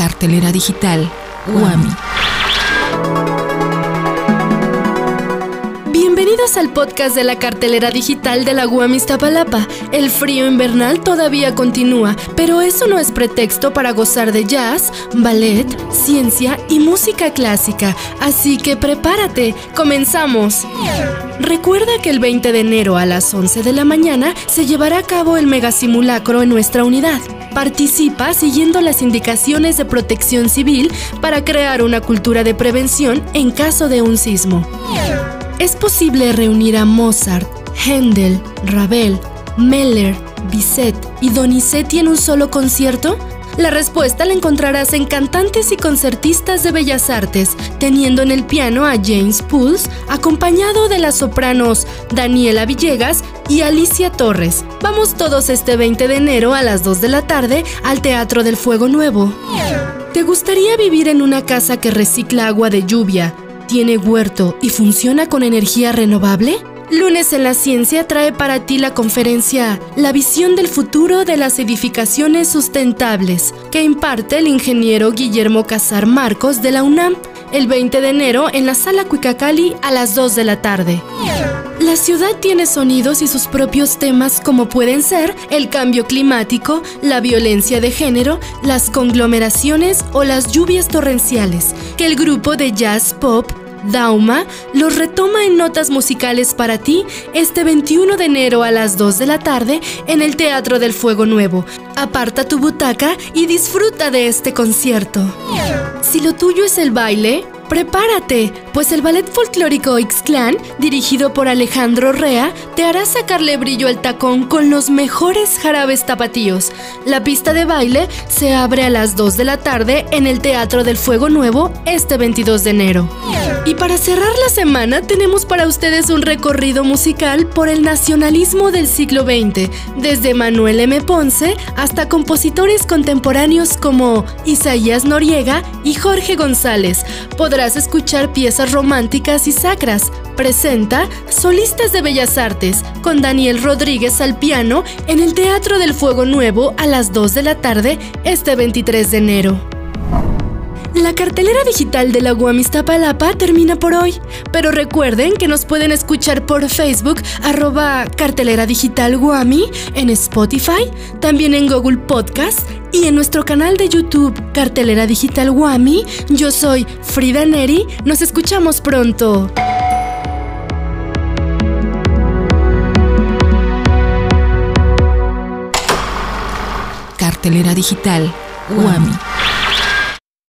Cartelera digital Guami. Bienvenidos al podcast de la cartelera digital de la UAM Iztapalapa. El frío invernal todavía continúa, pero eso no es pretexto para gozar de jazz, ballet, ciencia y música clásica. Así que prepárate, comenzamos. Recuerda que el 20 de enero a las 11 de la mañana se llevará a cabo el megasimulacro en nuestra unidad. Participa siguiendo las indicaciones de protección civil para crear una cultura de prevención en caso de un sismo. ¿Es posible reunir a Mozart, Händel, Ravel, Meller, Bizet y Donizetti en un solo concierto? La respuesta la encontrarás en cantantes y concertistas de bellas artes, teniendo en el piano a James Pulse, acompañado de las sopranos Daniela Villegas y Alicia Torres. Vamos todos este 20 de enero a las 2 de la tarde al Teatro del Fuego Nuevo. ¿Te gustaría vivir en una casa que recicla agua de lluvia, tiene huerto y funciona con energía renovable? Lunes en la Ciencia trae para ti la conferencia La visión del futuro de las edificaciones sustentables, que imparte el ingeniero Guillermo Casar Marcos de la UNAM el 20 de enero en la sala Cuicacali a las 2 de la tarde. La ciudad tiene sonidos y sus propios temas como pueden ser el cambio climático, la violencia de género, las conglomeraciones o las lluvias torrenciales, que el grupo de jazz pop Dauma los retoma en notas musicales para ti este 21 de enero a las 2 de la tarde en el Teatro del Fuego Nuevo. Aparta tu butaca y disfruta de este concierto. Si lo tuyo es el baile, Prepárate, pues el ballet folclórico X-Clan, dirigido por Alejandro Rea, te hará sacarle brillo al tacón con los mejores jarabes tapatíos. La pista de baile se abre a las 2 de la tarde en el Teatro del Fuego Nuevo este 22 de enero. Y para cerrar la semana tenemos para ustedes un recorrido musical por el nacionalismo del siglo XX, desde Manuel M. Ponce hasta compositores contemporáneos como Isaías Noriega y Jorge González. Podrás escuchar piezas románticas y sacras. Presenta Solistas de Bellas Artes con Daniel Rodríguez al piano en el Teatro del Fuego Nuevo a las 2 de la tarde este 23 de enero. La cartelera digital de la UAM termina por hoy, pero recuerden que nos pueden escuchar por Facebook arroba cartelera digital Guami, en Spotify, también en Google Podcast y en nuestro canal de YouTube Cartelera Digital Guami. Yo soy Frida Neri, nos escuchamos pronto. Cartelera Digital Guami.